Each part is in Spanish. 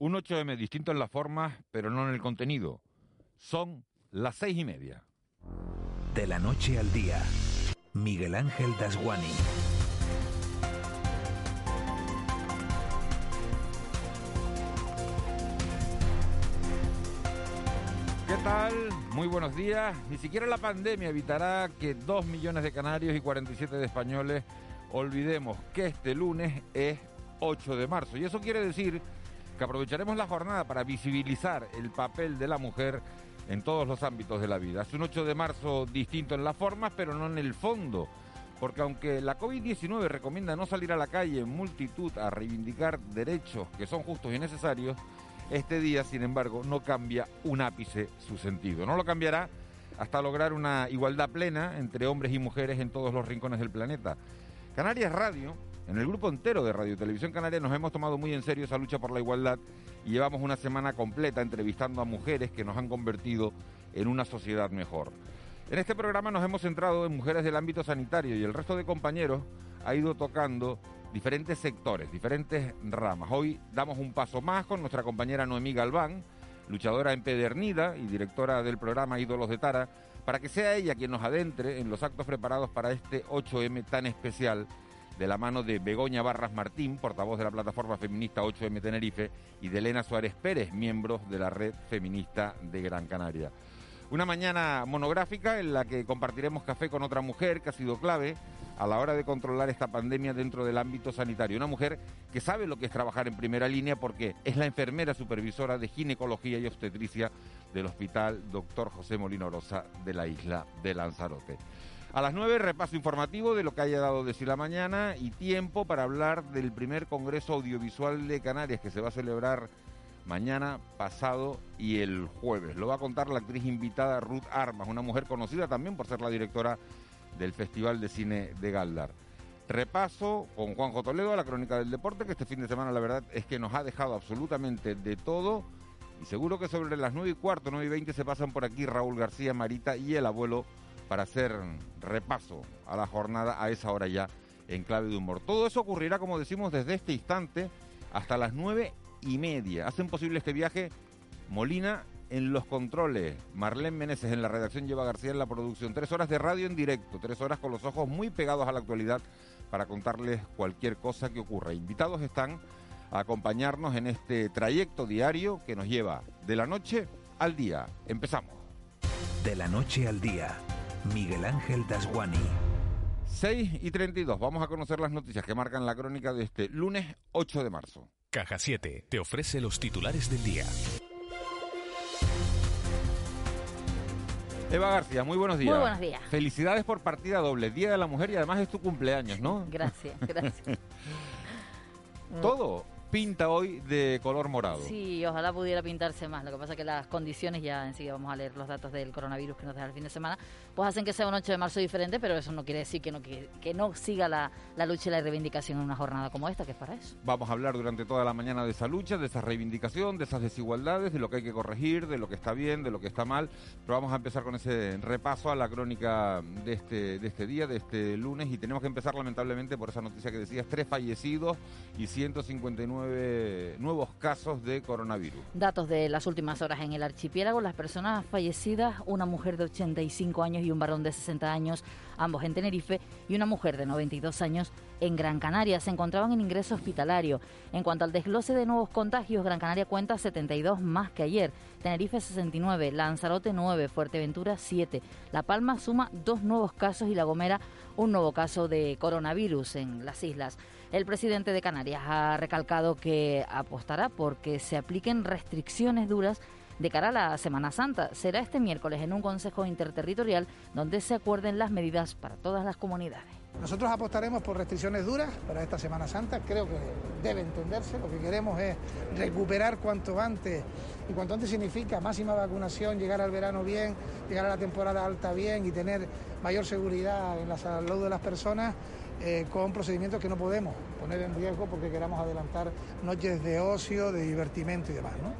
Un 8M distinto en la forma, pero no en el contenido. Son las seis y media. De la noche al día, Miguel Ángel Dasguani. ¿Qué tal? Muy buenos días. Ni siquiera la pandemia evitará que dos millones de canarios y 47 de españoles olvidemos que este lunes es 8 de marzo. Y eso quiere decir que aprovecharemos la jornada para visibilizar el papel de la mujer en todos los ámbitos de la vida. Es un 8 de marzo distinto en las formas, pero no en el fondo. Porque aunque la COVID-19 recomienda no salir a la calle en multitud a reivindicar derechos que son justos y necesarios, este día, sin embargo, no cambia un ápice su sentido. No lo cambiará hasta lograr una igualdad plena entre hombres y mujeres en todos los rincones del planeta. Canarias Radio, en el grupo entero de Radio Televisión Canaria, nos hemos tomado muy en serio esa lucha por la igualdad y llevamos una semana completa entrevistando a mujeres que nos han convertido en una sociedad mejor. En este programa nos hemos centrado en mujeres del ámbito sanitario y el resto de compañeros ha ido tocando diferentes sectores, diferentes ramas. Hoy damos un paso más con nuestra compañera Noemí Galván, luchadora empedernida y directora del programa Ídolos de Tara, para que sea ella quien nos adentre en los actos preparados para este 8M tan especial de la mano de Begoña Barras Martín, portavoz de la plataforma feminista 8M Tenerife, y de Elena Suárez Pérez, miembro de la red feminista de Gran Canaria. Una mañana monográfica en la que compartiremos café con otra mujer que ha sido clave a la hora de controlar esta pandemia dentro del ámbito sanitario. Una mujer que sabe lo que es trabajar en primera línea porque es la enfermera supervisora de ginecología y obstetricia del Hospital Dr. José Molino Rosa de la isla de Lanzarote. A las nueve, repaso informativo de lo que haya dado de sí la mañana y tiempo para hablar del primer Congreso Audiovisual de Canarias que se va a celebrar mañana, pasado y el jueves. Lo va a contar la actriz invitada Ruth Armas, una mujer conocida también por ser la directora del Festival de Cine de Galdar. Repaso con Juanjo Toledo a la crónica del deporte, que este fin de semana la verdad es que nos ha dejado absolutamente de todo. Y seguro que sobre las nueve y cuarto, nueve y veinte se pasan por aquí Raúl García, Marita y el abuelo para hacer repaso a la jornada a esa hora ya en clave de humor. Todo eso ocurrirá, como decimos, desde este instante hasta las nueve y media. Hacen posible este viaje Molina en los controles, Marlene Meneses en la redacción, lleva García en la producción. Tres horas de radio en directo, tres horas con los ojos muy pegados a la actualidad para contarles cualquier cosa que ocurra. Invitados están a acompañarnos en este trayecto diario que nos lleva de la noche al día. Empezamos. De la noche al día, Miguel Ángel Dasguani. 6 y 32. Vamos a conocer las noticias que marcan la crónica de este lunes 8 de marzo. Caja 7 te ofrece los titulares del día. Eva García, muy buenos días. Muy buenos días. Felicidades por partida doble, Día de la Mujer y además es tu cumpleaños, ¿no? Gracias, gracias. Todo pinta hoy de color morado. Sí, ojalá pudiera pintarse más. Lo que pasa es que las condiciones, ya enseguida vamos a leer los datos del coronavirus que nos deja el fin de semana, pues hacen que sea un 8 de marzo diferente, pero eso no quiere decir que no, que, que no siga la, la, lucha y la reivindicación en una jornada como esta, que es para eso. Vamos a hablar durante toda la mañana de esa lucha, de esa reivindicación, de esas desigualdades, de lo que hay que corregir, de lo que está bien, de lo que está mal. Pero vamos a empezar con ese repaso a la crónica de este, de este día, de este lunes, y tenemos que empezar lamentablemente por esa noticia que decías, tres fallecidos y 159 nuevos casos de coronavirus. Datos de las últimas horas en el archipiélago, las personas fallecidas, una mujer de 85 años y un varón de 60 años, ambos en Tenerife, y una mujer de 92 años en Gran Canaria. Se encontraban en ingreso hospitalario. En cuanto al desglose de nuevos contagios, Gran Canaria cuenta 72 más que ayer. Tenerife 69, Lanzarote 9, Fuerteventura 7. La Palma suma dos nuevos casos y La Gomera un nuevo caso de coronavirus en las islas. El presidente de Canarias ha recalcado que apostará porque se apliquen restricciones duras de cara a la Semana Santa. Será este miércoles en un Consejo Interterritorial donde se acuerden las medidas para todas las comunidades. Nosotros apostaremos por restricciones duras para esta Semana Santa, creo que debe entenderse, lo que queremos es recuperar cuanto antes, y cuanto antes significa máxima vacunación, llegar al verano bien, llegar a la temporada alta bien y tener mayor seguridad en la salud de las personas, eh, con procedimientos que no podemos poner en riesgo porque queramos adelantar noches de ocio, de divertimento y demás. ¿no?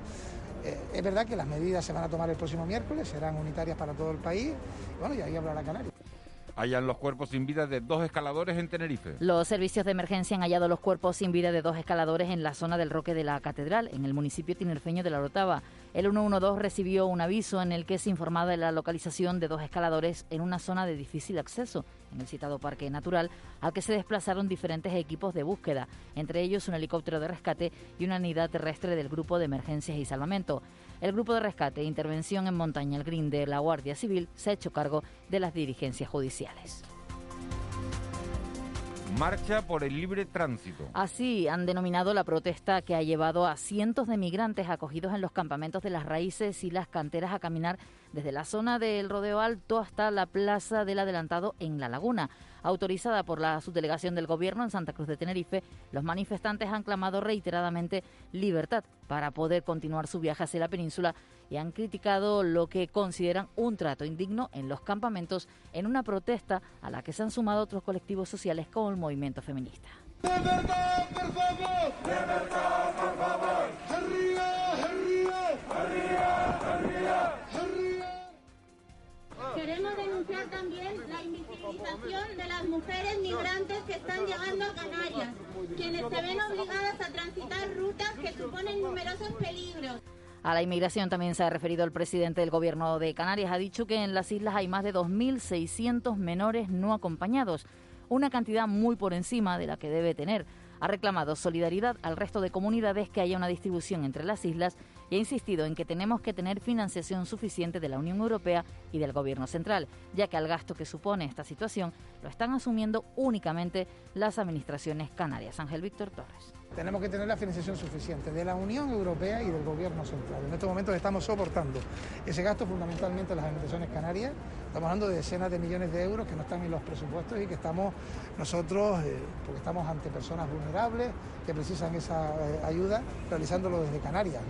Eh, es verdad que las medidas se van a tomar el próximo miércoles, serán unitarias para todo el país, bueno, y ahí hablará Canarias. hallan los cuerpos sin vida de dos escaladores en Tenerife. Los servicios de emergencia han hallado los cuerpos sin vida de dos escaladores en la zona del Roque de la Catedral, en el municipio tinerfeño de La Orotava. El 112 recibió un aviso en el que se informaba de la localización de dos escaladores en una zona de difícil acceso, en el citado Parque Natural, al que se desplazaron diferentes equipos de búsqueda, entre ellos un helicóptero de rescate y una unidad terrestre del Grupo de Emergencias y Salvamento. El Grupo de Rescate e Intervención en Montaña, el GRIN de la Guardia Civil, se ha hecho cargo de las dirigencias judiciales. Marcha por el libre tránsito. Así han denominado la protesta que ha llevado a cientos de migrantes acogidos en los campamentos de las raíces y las canteras a caminar desde la zona del Rodeo Alto hasta la Plaza del Adelantado en La Laguna. Autorizada por la subdelegación del Gobierno en Santa Cruz de Tenerife, los manifestantes han clamado reiteradamente libertad para poder continuar su viaje hacia la península y han criticado lo que consideran un trato indigno en los campamentos en una protesta a la que se han sumado otros colectivos sociales como el movimiento feminista. ¡Libertad, por favor! ¡Libertad, por favor! ¡Arriba, arriba! ¡Arriba, arriba! Queremos denunciar también la invisibilización de las mujeres migrantes que están llegando a Canarias, quienes se ven obligadas a transitar rutas que suponen numerosos peligros. A la inmigración también se ha referido el presidente del Gobierno de Canarias. Ha dicho que en las islas hay más de 2.600 menores no acompañados, una cantidad muy por encima de la que debe tener. Ha reclamado solidaridad al resto de comunidades que haya una distribución entre las islas y ha insistido en que tenemos que tener financiación suficiente de la Unión Europea y del Gobierno central, ya que al gasto que supone esta situación lo están asumiendo únicamente las administraciones canarias. Ángel Víctor Torres. Tenemos que tener la financiación suficiente de la Unión Europea y del Gobierno central. En estos momentos estamos soportando ese gasto fundamentalmente las administraciones canarias. Estamos hablando de decenas de millones de euros que no están en los presupuestos y que estamos nosotros, eh, porque estamos ante personas vulnerables que precisan esa eh, ayuda, realizándolo desde Canarias.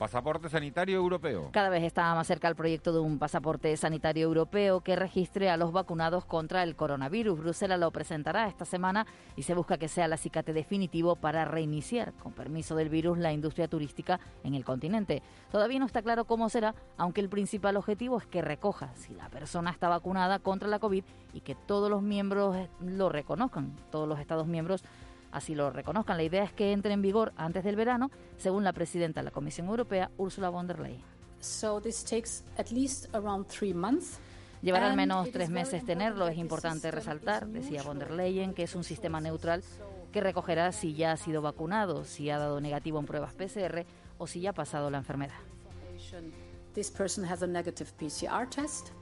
Pasaporte sanitario europeo. Cada vez está más cerca el proyecto de un pasaporte sanitario europeo que registre a los vacunados contra el coronavirus. Bruselas lo presentará esta semana y se busca que sea el acicate definitivo para reiniciar, con permiso del virus, la industria turística en el continente. Todavía no está claro cómo será, aunque el principal objetivo es que recoja si la persona está vacunada contra la COVID y que todos los miembros lo reconozcan, todos los Estados miembros así lo reconozcan. La idea es que entre en vigor antes del verano, según la presidenta de la Comisión Europea, Ursula von der Leyen. Llevará al menos tres meses tenerlo. Es importante resaltar, decía von der Leyen, que es un sistema neutral que recogerá si ya ha sido vacunado, si ha dado negativo en pruebas PCR o si ya ha pasado la enfermedad. This person has a negative PCR test,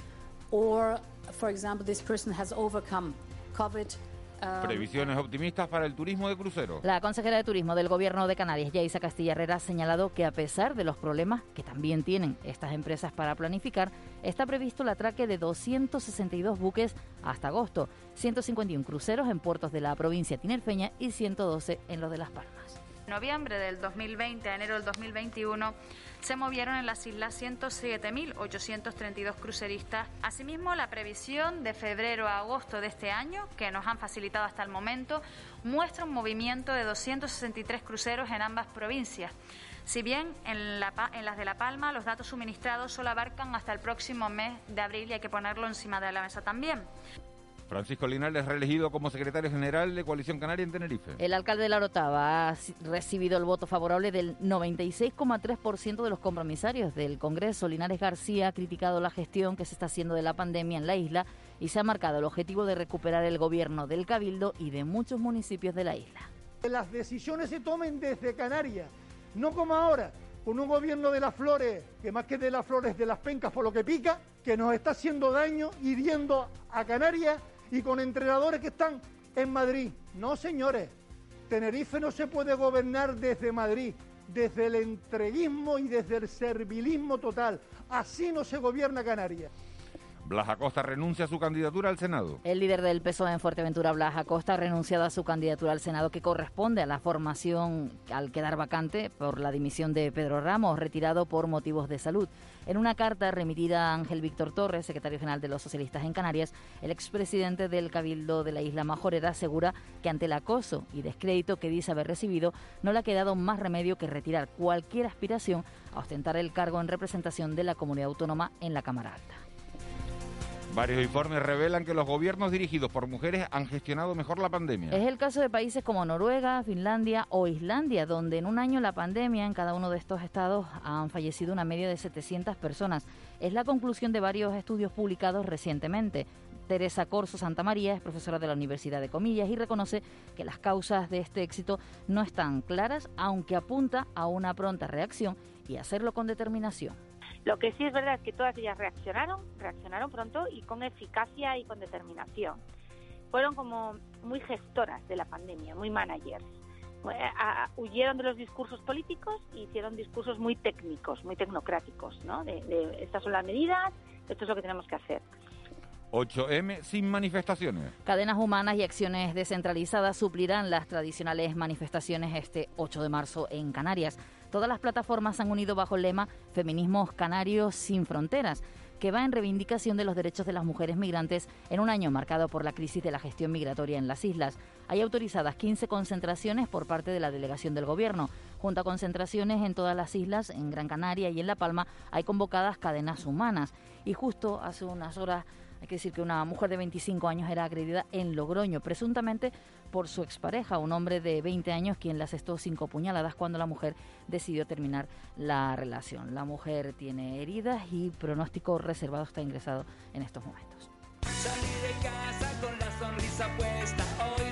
or, for example, this person has overcome COVID Um, Previsiones optimistas para el turismo de crucero. La consejera de Turismo del Gobierno de Canarias, Yaisa Castilla Herrera, ha señalado que a pesar de los problemas que también tienen estas empresas para planificar, está previsto el atraque de 262 buques hasta agosto, 151 cruceros en puertos de la provincia tinerfeña y 112 en los de Las Palmas noviembre del 2020 a enero del 2021 se movieron en las islas 107.832 cruceristas. Asimismo, la previsión de febrero a agosto de este año, que nos han facilitado hasta el momento, muestra un movimiento de 263 cruceros en ambas provincias. Si bien en, en, las de La Palma los datos suministrados solo abarcan hasta el próximo mes de abril y hay que ponerlo encima de la mesa también. Francisco Linares, reelegido como secretario general de Coalición Canaria en Tenerife. El alcalde de La Orotava ha recibido el voto favorable del 96,3% de los compromisarios del Congreso. Linares García ha criticado la gestión que se está haciendo de la pandemia en la isla y se ha marcado el objetivo de recuperar el gobierno del Cabildo y de muchos municipios de la isla. Que las decisiones se tomen desde Canarias, no como ahora, con un gobierno de las flores, que más que de las flores, de las pencas por lo que pica, que nos está haciendo daño, hiriendo a Canarias y con entrenadores que están en Madrid. No, señores, Tenerife no se puede gobernar desde Madrid, desde el entreguismo y desde el servilismo total. Así no se gobierna Canarias. Blas Acosta renuncia a su candidatura al Senado. El líder del PSOE en Fuerteventura, Blas Acosta, ha renunciado a su candidatura al Senado que corresponde a la formación al quedar vacante por la dimisión de Pedro Ramos, retirado por motivos de salud. En una carta remitida a Ángel Víctor Torres, secretario general de los socialistas en Canarias, el expresidente del Cabildo de la isla Majorera asegura que ante el acoso y descrédito que dice haber recibido, no le ha quedado más remedio que retirar cualquier aspiración a ostentar el cargo en representación de la comunidad autónoma en la Cámara Alta. Varios informes revelan que los gobiernos dirigidos por mujeres han gestionado mejor la pandemia. Es el caso de países como Noruega, Finlandia o Islandia, donde en un año la pandemia en cada uno de estos estados han fallecido una media de 700 personas. Es la conclusión de varios estudios publicados recientemente. Teresa Corso Santa María es profesora de la Universidad de Comillas y reconoce que las causas de este éxito no están claras, aunque apunta a una pronta reacción y hacerlo con determinación. Lo que sí es verdad es que todas ellas reaccionaron, reaccionaron pronto y con eficacia y con determinación. Fueron como muy gestoras de la pandemia, muy managers. huyeron de los discursos políticos y hicieron discursos muy técnicos, muy tecnocráticos, ¿no? de estas son las medidas, esto es lo que tenemos que hacer. 8M sin manifestaciones. Cadenas humanas y acciones descentralizadas suplirán las tradicionales manifestaciones este 8 de marzo en Canarias. Todas las plataformas se han unido bajo el lema Feminismos Canarios sin Fronteras que va en reivindicación de los derechos de las mujeres migrantes en un año marcado por la crisis de la gestión migratoria en las islas. Hay autorizadas 15 concentraciones por parte de la delegación del Gobierno. Junto a concentraciones en todas las islas, en Gran Canaria y en La Palma, hay convocadas cadenas humanas. Y justo hace unas horas hay que decir que una mujer de 25 años era agredida en Logroño, presuntamente por su expareja, un hombre de 20 años quien le asestó cinco puñaladas cuando la mujer decidió terminar la relación. La mujer tiene heridas y pronóstico reservado está ingresado en estos momentos.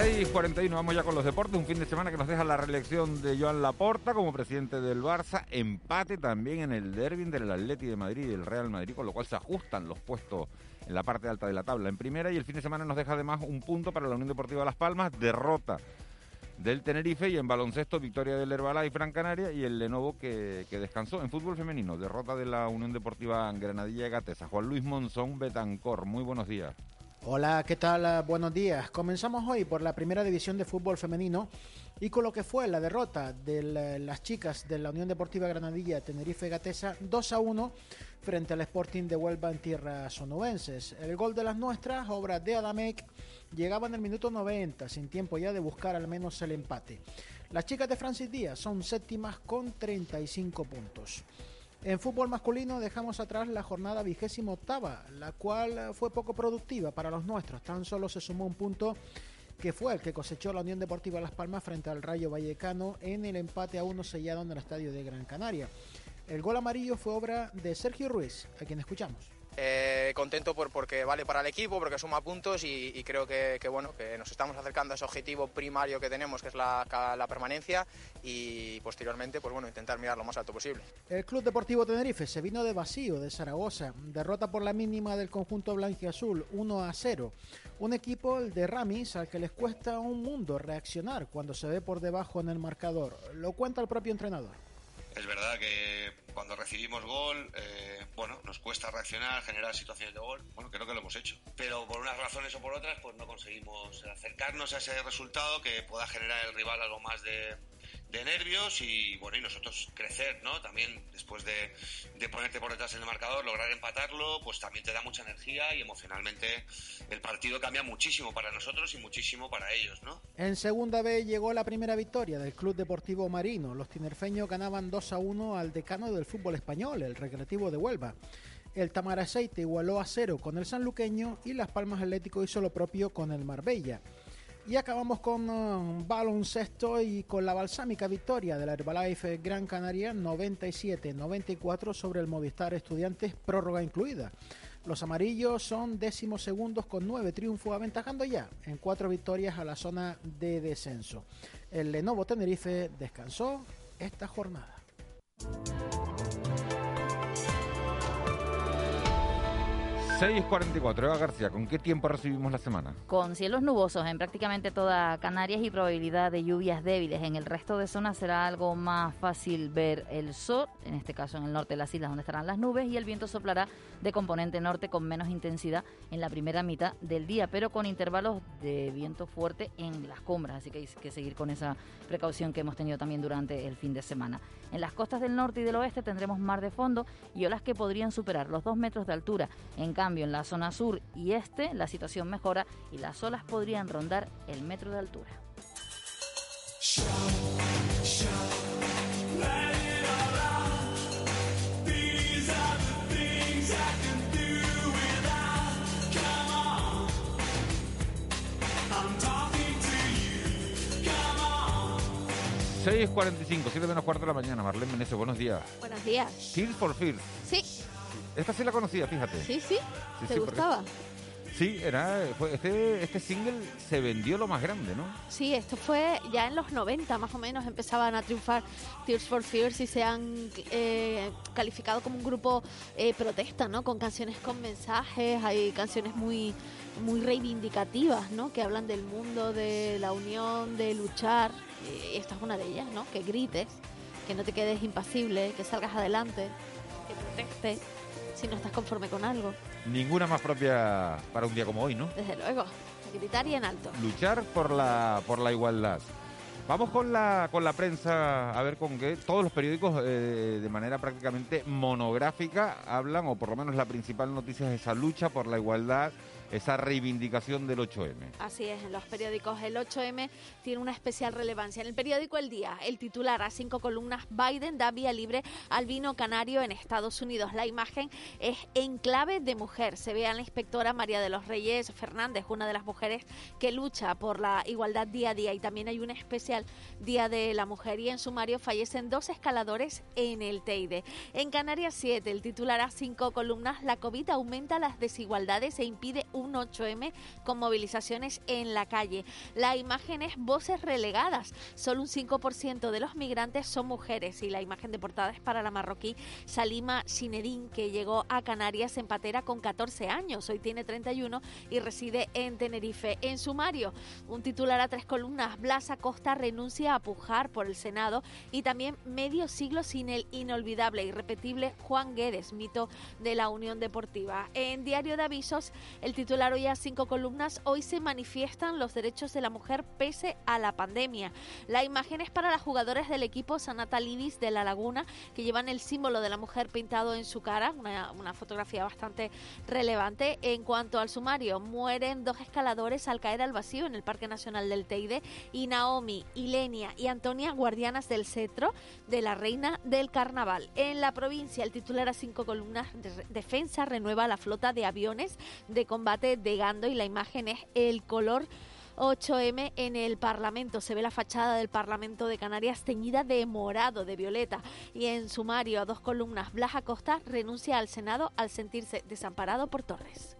6.41, vamos ya con los deportes. Un fin de semana que nos deja la reelección de Joan Laporta como presidente del Barça. Empate también en el derby del Atleti de Madrid y el Real Madrid, con lo cual se ajustan los puestos en la parte alta de la tabla en primera. Y el fin de semana nos deja además un punto para la Unión Deportiva Las Palmas, derrota del Tenerife y en baloncesto victoria del Herbalife Gran Canaria y el Lenovo que, que, descansó. En fútbol femenino, derrota de la Unión Deportiva Granadilla de Gatesa. Juan Luis Monzón Betancor, muy buenos días. Hola, ¿qué tal? Buenos días. Comenzamos hoy por la primera división de fútbol femenino y con lo que fue la derrota de las chicas de la Unión Deportiva Granadilla Tenerife Gatesa 2 a 1 frente al Sporting de Huelva en tierras sonovenses. El gol de las nuestras, obra de Adamec, llegaba en el minuto 90, sin tiempo ya de buscar al menos el empate. Las chicas de Francis Díaz son séptimas con 35 puntos. En fútbol masculino dejamos atrás la jornada vigésima octava, la cual fue poco productiva para los nuestros. Tan solo se sumó un punto que fue el que cosechó la Unión Deportiva Las Palmas frente al Rayo Vallecano en el empate a uno sellado en el estadio de Gran Canaria. El gol amarillo fue obra de Sergio Ruiz, a quien escuchamos. Eh, contento por, porque vale para el equipo, porque suma puntos y, creo que, bueno, que nos estamos acercando a ese objetivo primario que tenemos, que es la, permanencia y posteriormente pues bueno, intentar mirar lo más alto posible. El Club Deportivo Tenerife se vino de vacío de Zaragoza, derrota por la mínima del conjunto blanco y azul 1 a 0. Un equipo, el de Ramis, al que les cuesta un mundo reaccionar cuando se ve por debajo en el marcador. Lo cuenta el propio entrenador. Es verdad que cuando recibimos gol, eh, bueno, nos cuesta reaccionar, generar situaciones de gol. Bueno, creo que lo hemos hecho. Pero por unas razones o por otras, pues no conseguimos acercarnos a ese resultado que pueda generar el rival algo más de, de nervios y bueno y nosotros crecer no también después de, de, ponerte por detrás en el marcador lograr empatarlo pues también te da mucha energía y emocionalmente el partido cambia muchísimo para nosotros y muchísimo para ellos no en segunda vez llegó la primera victoria del Club Deportivo Marino. Los tinerfeños ganaban 2 a 1 al decano del fútbol español el Recreativo de Huelva. El Tamaraceite igualó a cero con el sanluqueño y Las Palmas Atlético hizo lo propio con el Marbella y acabamos con uh, baloncesto y con la balsámica victoria de la Herbalife Gran Canaria 97-94 sobre el Movistar Estudiantes, prórroga incluida. Los amarillos son décimos segundos con nueve triunfos, aventajando ya en cuatro victorias a la zona de descenso. El Lenovo Tenerife descansó esta jornada. 6.44, Eva García, ¿con qué tiempo recibimos la semana? Con cielos nubosos en prácticamente toda Canarias y probabilidad de lluvias débiles. En el resto de zonas será algo más fácil ver el sol, en este caso en el norte de las islas donde estarán las nubes, y el viento soplará de componente norte con menos intensidad en la primera mitad del día, pero con intervalos de viento fuerte en las cumbres, así que hay que seguir con esa precaución que hemos tenido también durante el fin de semana. En las costas del norte y del oeste tendremos mar de fondo y olas que podrían superar los dos metros de altura. En cambio, en la zona sur y este la situación mejora y las olas podrían rondar el metro de altura. ...6.45, 7 menos cuarto de la mañana. Marlene Meneses, buenos días. Buenos días. Tears for Fears. Sí. Esta sí la conocía, fíjate. Sí, sí. Sí, ¿Te sí, porque- gustaba? Sí, era, este, este single se vendió lo más grande, ¿no? Sí, esto fue ya en los 90 más o menos empezaban a triunfar Tears for Fears y se han eh, calificado como un grupo eh, protesta, ¿no? Con canciones con mensajes, hay canciones muy muy reivindicativas, ¿no? Que hablan del mundo, de la unión, de luchar. Y esta es una de ellas, ¿no? Que grites, que no te quedes impasible, que salgas adelante, que protestes si no estás conforme con algo. Ninguna más propia para un día como hoy, ¿no? Desde luego, gritar y en alto. Luchar por la, por la igualdad. Vamos con la, con la prensa a ver con qué. Todos los periódicos eh, de manera prácticamente monográfica hablan, o por lo menos la principal noticia es esa lucha por la igualdad, esa reivindicación del 8M. Así es, en los periódicos el 8M tiene una especial relevancia. En el periódico El Día, el titular a cinco columnas, Biden da vía libre al vino canario en Estados Unidos. La imagen es en clave de mujer. Se ve a la inspectora María de los Reyes Fernández, una de las mujeres que lucha por la igualdad día a día. Y también hay un especial Día de la Mujer. Y en sumario fallecen dos escaladores en el Teide. En Canarias 7, el titular a cinco columnas, la COVID aumenta las desigualdades e impide 8M con movilizaciones en la calle. La imagen es voces relegadas. Solo un 5% de los migrantes son mujeres y la imagen de portada es para la marroquí Salima Sinedín, que llegó a Canarias en patera con 14 años. Hoy tiene 31 y reside en Tenerife. En sumario, un titular a tres columnas, Blas Acosta renuncia a pujar por el Senado y también medio siglo sin el inolvidable, irrepetible Juan Guedes, mito de la Unión Deportiva. En Diario de Avisos, el titular hoy a cinco columnas, hoy se manifiestan los derechos de la mujer pese a la pandemia. La imagen es para las jugadoras del equipo Sanata Lidis de La Laguna, que llevan el símbolo de la mujer pintado en su cara, una, una fotografía bastante relevante. En cuanto al sumario, mueren dos escaladores al caer al vacío en el Parque Nacional del Teide y Naomi, Ilenia y Antonia, guardianas del cetro de la reina del carnaval. En la provincia, el titular a cinco columnas, de- Defensa renueva la flota de aviones de combate de Gando y la imagen es el color 8M en el Parlamento. Se ve la fachada del Parlamento de Canarias teñida de morado, de violeta. Y en sumario, a dos columnas, Blas Acosta renuncia al Senado al sentirse desamparado por Torres.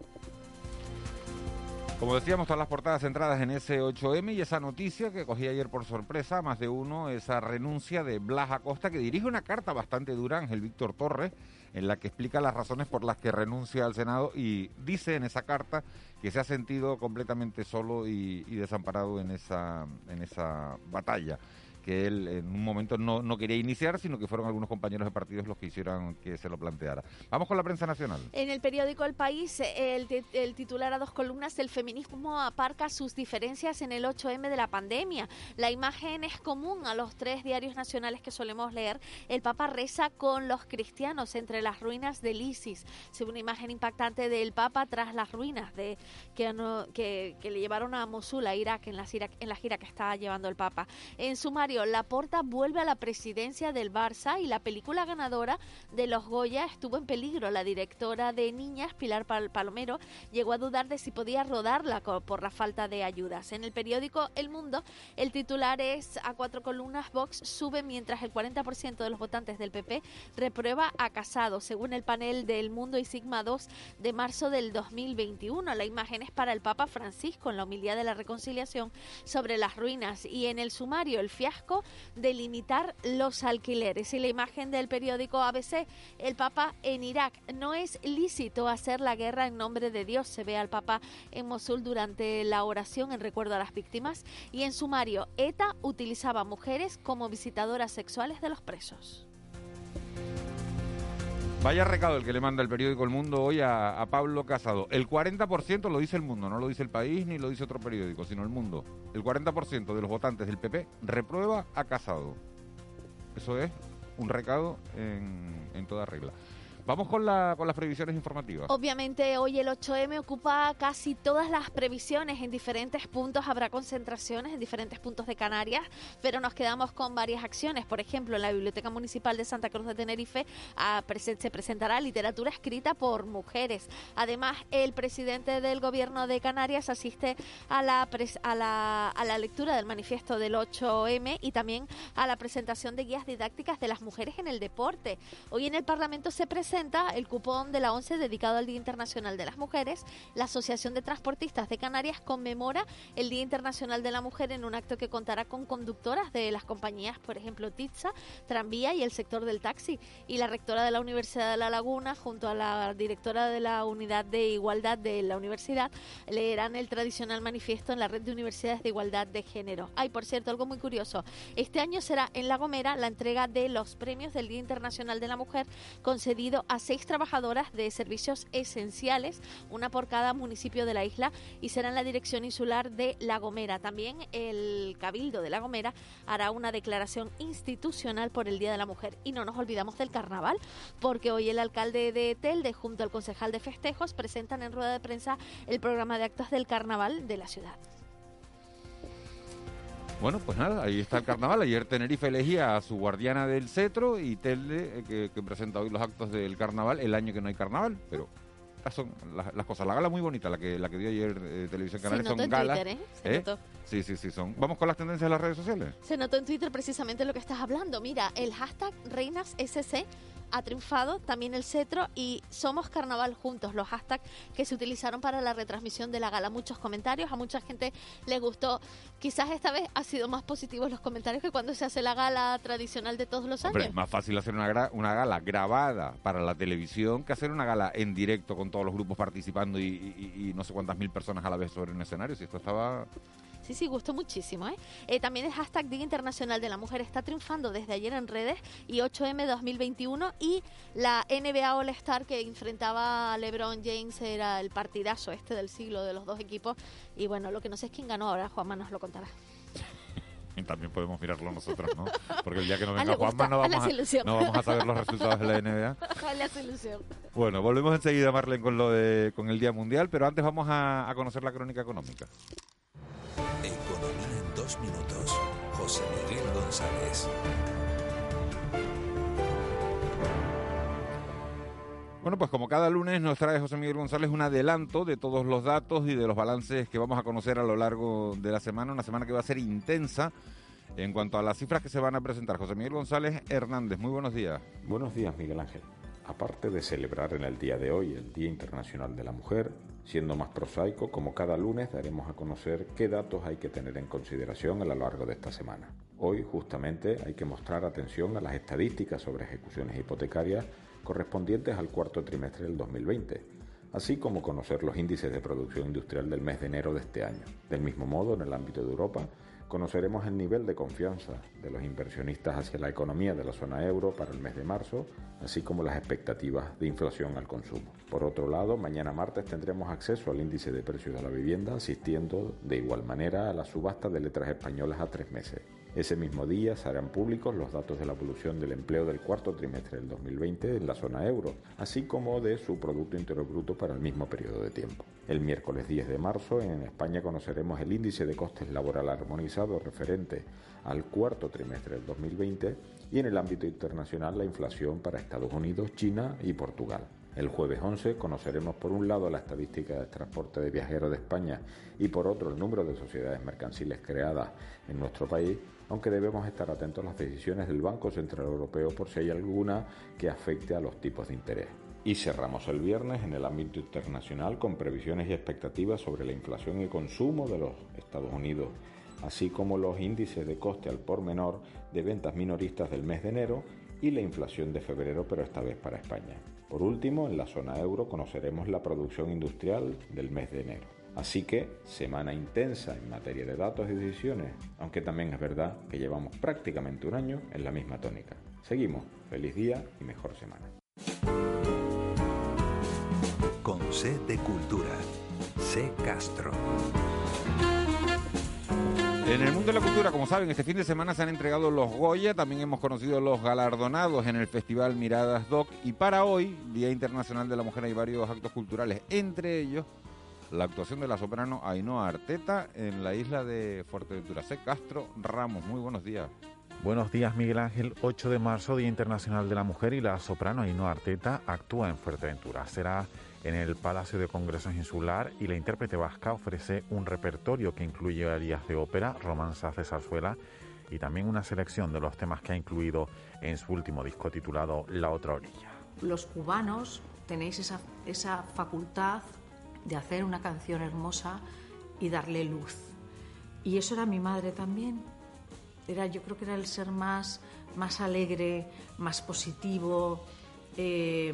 Como decíamos, todas las portadas centradas en ese 8M y esa noticia que cogí ayer por sorpresa, más de uno, esa renuncia de Blas Acosta, que dirige una carta bastante dura, Ángel Víctor Torres, en la que explica las razones por las que renuncia al Senado y dice en esa carta que se ha sentido completamente solo y, desamparado en esa, en esa batalla que él en un momento no, no quería iniciar, sino que fueron algunos compañeros de partidos los que hicieron que se lo planteara. Vamos con la prensa nacional. En el periódico El País, el, el titular a dos columnas, el feminismo aparca sus diferencias en el 8M de la pandemia. La imagen es común a los tres diarios nacionales que solemos leer. El Papa reza con los cristianos entre las ruinas del ISIS. Se una imagen impactante del Papa tras las ruinas de que, no- que, que le llevaron a Mosul, a Irak, en la, en la gira que está llevando el Papa. En sumario, Laporta vuelve a la presidencia del Barça y la película ganadora de los Goya estuvo en peligro. La directora de Niñas, Pilar Pal- Palomero, llegó a dudar de si podía rodarla por la falta de ayudas. En el periódico El Mundo, el titular es a cuatro columnas, Vox sube mientras el 40% de los votantes del PP reprueba a Casado, según el panel del Mundo y Sigma 2 de marzo del 2021. La imagen es para el Papa Francisco en la humildad de la reconciliación sobre las ruinas y en el sumario el fiasco Vasco de limitar los alquileres. Y la imagen del periódico ABC, el Papa en Irak. No es lícito hacer la guerra en nombre de Dios. Se ve al Papa en Mosul durante la oración en recuerdo a las víctimas. Y en sumario, ETA utilizaba mujeres como visitadoras sexuales de los presos. Vaya recado el que le manda el periódico El Mundo hoy a, Pablo Casado. El 40% lo dice El Mundo, no lo dice El País ni lo dice otro periódico, sino El Mundo. El 40% de los votantes del PP reprueba a Casado. Eso es un recado en toda regla. Vamos con, la, con las previsiones informativas. Obviamente hoy el 8M ocupa casi todas las previsiones. En diferentes puntos habrá concentraciones, en diferentes puntos de Canarias, pero nos quedamos con varias acciones. Por ejemplo, en la Biblioteca Municipal de Santa Cruz de Tenerife ah, se presentará literatura escrita por mujeres. Además, el presidente del Gobierno de Canarias asiste a la, a la lectura del manifiesto del 8M y también a la presentación de guías didácticas de las mujeres en el deporte. Hoy en el Parlamento se presenta el cupón de la ONCE dedicado al Día Internacional de las Mujeres. La Asociación de Transportistas de Canarias conmemora el Día Internacional de la Mujer en un acto que contará con conductoras de las compañías, por ejemplo, Titsa, Tranvía y el sector del taxi. Y la rectora de la Universidad de La Laguna, junto a la directora de la Unidad de Igualdad de la Universidad, leerán el tradicional manifiesto en la Red de Universidades de Igualdad de Género. Hay, por cierto, algo muy curioso. Este año será en La Gomera la entrega de los premios del Día Internacional de la Mujer concedido a seis trabajadoras de servicios esenciales, una por cada municipio de la isla, y será en la dirección insular de La Gomera. También el Cabildo de La Gomera hará una declaración institucional por el Día de la Mujer. Y no nos olvidamos del carnaval, porque hoy el alcalde de Telde junto al concejal de festejos presentan en rueda de prensa el programa de actos del carnaval de la ciudad. Bueno, pues nada, ahí está el carnaval. Ayer Tenerife elegía a su guardiana del cetro y Telde, eh, que, presenta hoy los actos del carnaval, el año que no hay carnaval, pero son las, cosas. La gala muy bonita, la que la que dio ayer eh, Televisión Canaria, son galas. Twitter, ¿eh? Se Notó. Sí, sí, sí, son. Vamos con las tendencias de las redes sociales. Se notó en Twitter precisamente lo que estás hablando. Mira, el hashtag ReinasSC ha triunfado, también el cetro y Somos Carnaval Juntos, los hashtags que se utilizaron para la retransmisión de la gala. Muchos comentarios, a mucha gente le gustó. Quizás esta vez ha sido más positivo los comentarios que cuando se hace la gala tradicional de todos los años. es más fácil hacer una, una gala grabada para la televisión que hacer una gala en directo con todos los grupos participando y, y no sé cuántas mil personas a la vez sobre un escenario. Si esto estaba Sí, sí, gustó muchísimo. ¿eh? ¿eh? también el hashtag Día Internacional de la Mujer está triunfando desde ayer en redes y 8M 2021 y la NBA All Star que enfrentaba a LeBron James era el partidazo este del siglo de los dos equipos y bueno, lo que no sé es quién ganó ahora, Juanma nos lo contará. también podemos mirarlo nosotros, ¿no? Porque el día que no venga Juanma no vamos, a, no vamos a saber los resultados de la NBA. Bueno, volvemos enseguida, Marlene, con, lo de, con el Día Mundial, pero antes vamos a, a conocer la crónica económica. Economía en dos minutos. José Miguel González. Bueno, pues como cada lunes nos trae José Miguel González un adelanto de todos los datos y de los balances que vamos a conocer a lo largo de la semana, una semana que va a ser intensa en cuanto a las cifras que se van a presentar. José Miguel González Hernández, muy buenos días. Buenos días, Miguel Ángel. Aparte de celebrar en el día de hoy el Día Internacional de la Mujer, siendo más prosaico, como cada lunes daremos a conocer qué datos hay que tener en consideración a lo largo de esta semana. Hoy justamente hay que mostrar atención a las estadísticas sobre ejecuciones hipotecarias correspondientes al cuarto trimestre del 2020, así como conocer los índices de producción industrial del mes de enero de este año. Del mismo modo, en el ámbito de Europa, conoceremos el nivel de confianza de los inversionistas hacia la economía de la zona euro para el mes de marzo, así como las expectativas de inflación al consumo. Por otro lado, mañana martes tendremos acceso al índice de precios de la vivienda, asistiendo de igual manera a la subasta de letras españolas a tres meses. Ese mismo día se harán públicos los datos de la evolución del empleo del cuarto trimestre del 2020 en la zona euro, así como de su Producto Interior Bruto para el mismo periodo de tiempo. El miércoles 10 de marzo en España conoceremos el índice de costes laboral armonizado referente al cuarto trimestre del 2020 y en el ámbito internacional la inflación para Estados Unidos, China y Portugal. El jueves 11 conoceremos por un lado la estadística de transporte de viajeros de España y por otro el número de sociedades mercantiles creadas en nuestro país aunque debemos estar atentos a las decisiones del Banco Central Europeo por si hay alguna que afecte a los tipos de interés. Y cerramos el viernes en el ámbito internacional con previsiones y expectativas sobre la inflación y consumo de los Estados Unidos así como los índices de coste al por menor de ventas minoristas del mes de enero y la inflación de febrero, pero esta vez para España. Por último, en la zona euro conoceremos la producción industrial del mes de enero. Así que, semana intensa en materia de datos y decisiones, aunque también es verdad que llevamos prácticamente un año en la misma tónica. Seguimos, feliz día y mejor semana. Con C de Cultura, C Castro. En el mundo de la cultura, como saben, este fin de semana se han entregado los Goya, también hemos conocido los galardonados en el Festival Miradas Doc y para hoy, Día Internacional de la Mujer, hay varios actos culturales, entre ellos la actuación de la soprano Ainhoa Arteta en la isla de Fuerteventura. C. Castro Ramos, muy buenos días. Buenos días, Miguel Ángel. 8 de marzo, Día Internacional de la Mujer, y la soprano Ainhoa Arteta actúa en Fuerteventura. Será en el Palacio de Congresos Insular y la intérprete vasca ofrece un repertorio que incluye arias de ópera, romanzas de zarzuela y también una selección de los temas que ha incluido en su último disco titulado La otra orilla. Los cubanos tenéis esa, esa facultad de hacer una canción hermosa y darle luz. Y eso era mi madre también. Era, yo creo que era el ser más, más alegre, más positivo. Eh,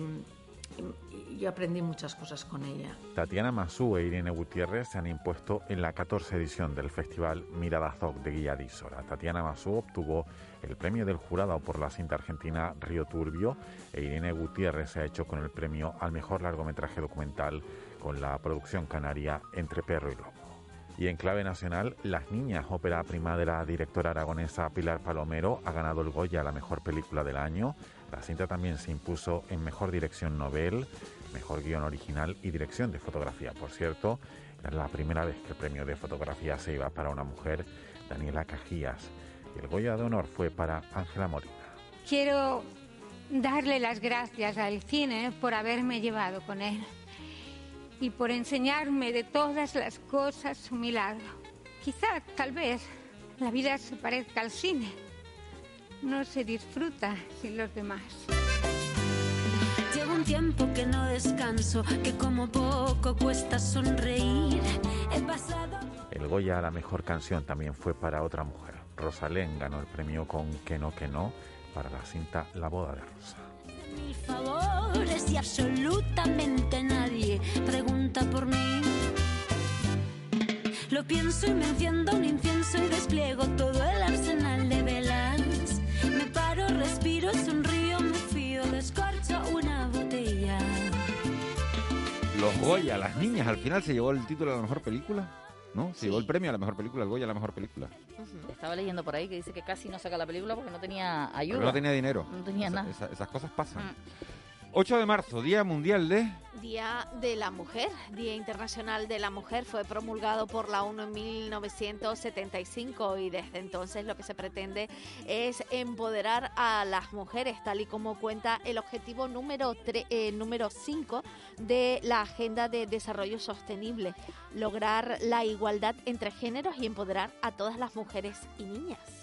y aprendí muchas cosas con ella. Tatiana Masú e Irene Gutiérrez se han impuesto en la 14 edición del Festival Mirada Zoc de Guilladísora. Tatiana Masú obtuvo el premio del jurado por la cinta argentina Río Turbio e Irene Gutiérrez se ha hecho con el premio al mejor largometraje documental con la producción canaria Entre Perro y Lobo. Y en clave nacional, Las Niñas, ópera prima de la directora aragonesa Pilar Palomero, ha ganado el Goya a la mejor película del año. La cinta también se impuso en mejor dirección novel, mejor guion original y dirección de fotografía. Por cierto, es la primera vez que el premio de fotografía se iba para una mujer, Daniela Cajías. Y el Goya de honor fue para Ángela Morina. Quiero darle las gracias al cine por haberme llevado con él y por enseñarme de todas las cosas su milagro. Quizá, tal vez, la vida se parezca al cine. No se disfruta sin los demás. Llevo un tiempo que no descanso, que como poco cuesta sonreír. He pasado... El Goya a la mejor canción también fue para otra mujer. Rosalén ganó el premio con Que no, que no para la cinta La boda de Rosa mil favores y absolutamente nadie pregunta por mí. Lo pienso y me enciendo un incienso y despliego todo el arsenal de velas. Me paro, respiro, sonrío, me fío, descorcho una botella. Los Goya, las niñas, al final se llevó el título de la mejor película. ¿No? Se llevó el premio a la mejor película, el Goya a la mejor película. Estaba leyendo por ahí que dice que casi no saca la película porque no tenía ayuda. Porque no tenía dinero. No tenía nada. esas cosas pasan. 8 de marzo, Día Mundial de... Día de la Mujer, Día Internacional de la Mujer, fue promulgado por la ONU en 1975 y desde entonces lo que se pretende es empoderar a las mujeres, tal y como cuenta el objetivo número, eh, número 5 de la Agenda de Desarrollo Sostenible, lograr la igualdad entre géneros y empoderar a todas las mujeres y niñas.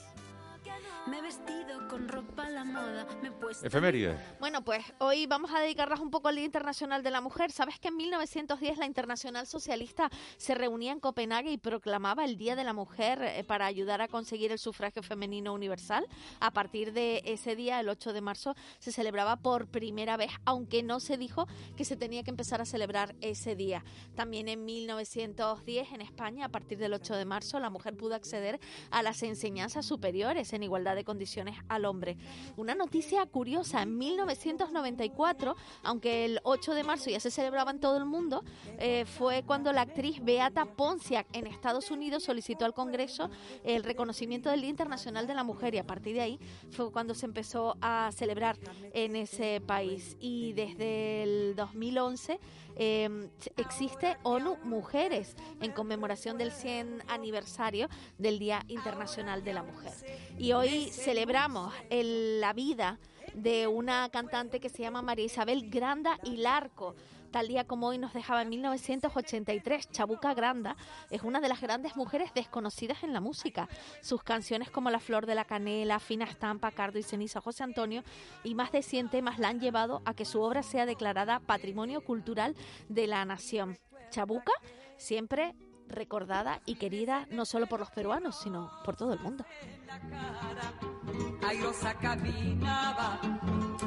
Me he vestido con ropa a la moda, me he puesto... Efemérides. Bueno, pues hoy vamos a dedicarlas un poco al Día Internacional de la Mujer. ¿Sabes que en 1910 la Internacional Socialista se reunía en Copenhague y proclamaba el Día de la Mujer eh, para ayudar a conseguir el sufragio femenino universal? A partir de ese día, el 8 de marzo, se celebraba por primera vez, aunque no se dijo que se tenía que empezar a celebrar ese día. También en 1910 en España, a partir del 8 de marzo, la mujer pudo acceder a las enseñanzas superiores en igualdad de condiciones al hombre. Una noticia curiosa, en 1994, aunque el 8 de marzo ya se celebraba en todo el mundo, eh, fue cuando la actriz Beata Ponciak en Estados Unidos solicitó al Congreso el reconocimiento del Día Internacional de la Mujer y a partir de ahí fue cuando se empezó a celebrar en ese país. Y desde el 2011 eh, existe ONU Mujeres en conmemoración del 100 aniversario del Día Internacional de la Mujer. Y hoy celebramos la vida de una cantante que se llama María Isabel Granda y Larco. Tal día como hoy nos dejaba en 1983, Chabuca Granda es una de las grandes mujeres desconocidas en la música. Sus canciones como La Flor de la Canela, Fina Estampa, Cardo y Ceniza, José Antonio y más de 100 temas la han llevado a que su obra sea declarada Patrimonio Cultural de la Nación. Chabuca siempre recordada y querida no solo por los peruanos, sino por todo el mundo.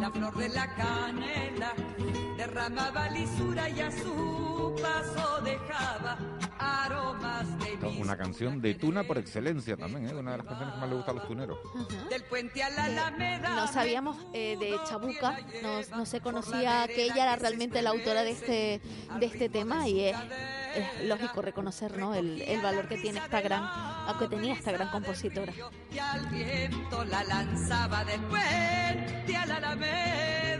La flor de la canela derramaba lisura y a su paso dejaba aromas de Una canción de tuna por excelencia también, ¿eh? una de las canciones que más le gusta a los tuneros. del puente a la alameda. No sabíamos eh, de Chabuca, no, no se conocía que ella era realmente la autora de este, de este tema y es, es lógico reconocer ¿no? el, el valor que tiene esta gran, que tenía esta gran compositora. Y al viento la lanzaba del puente a la alameda.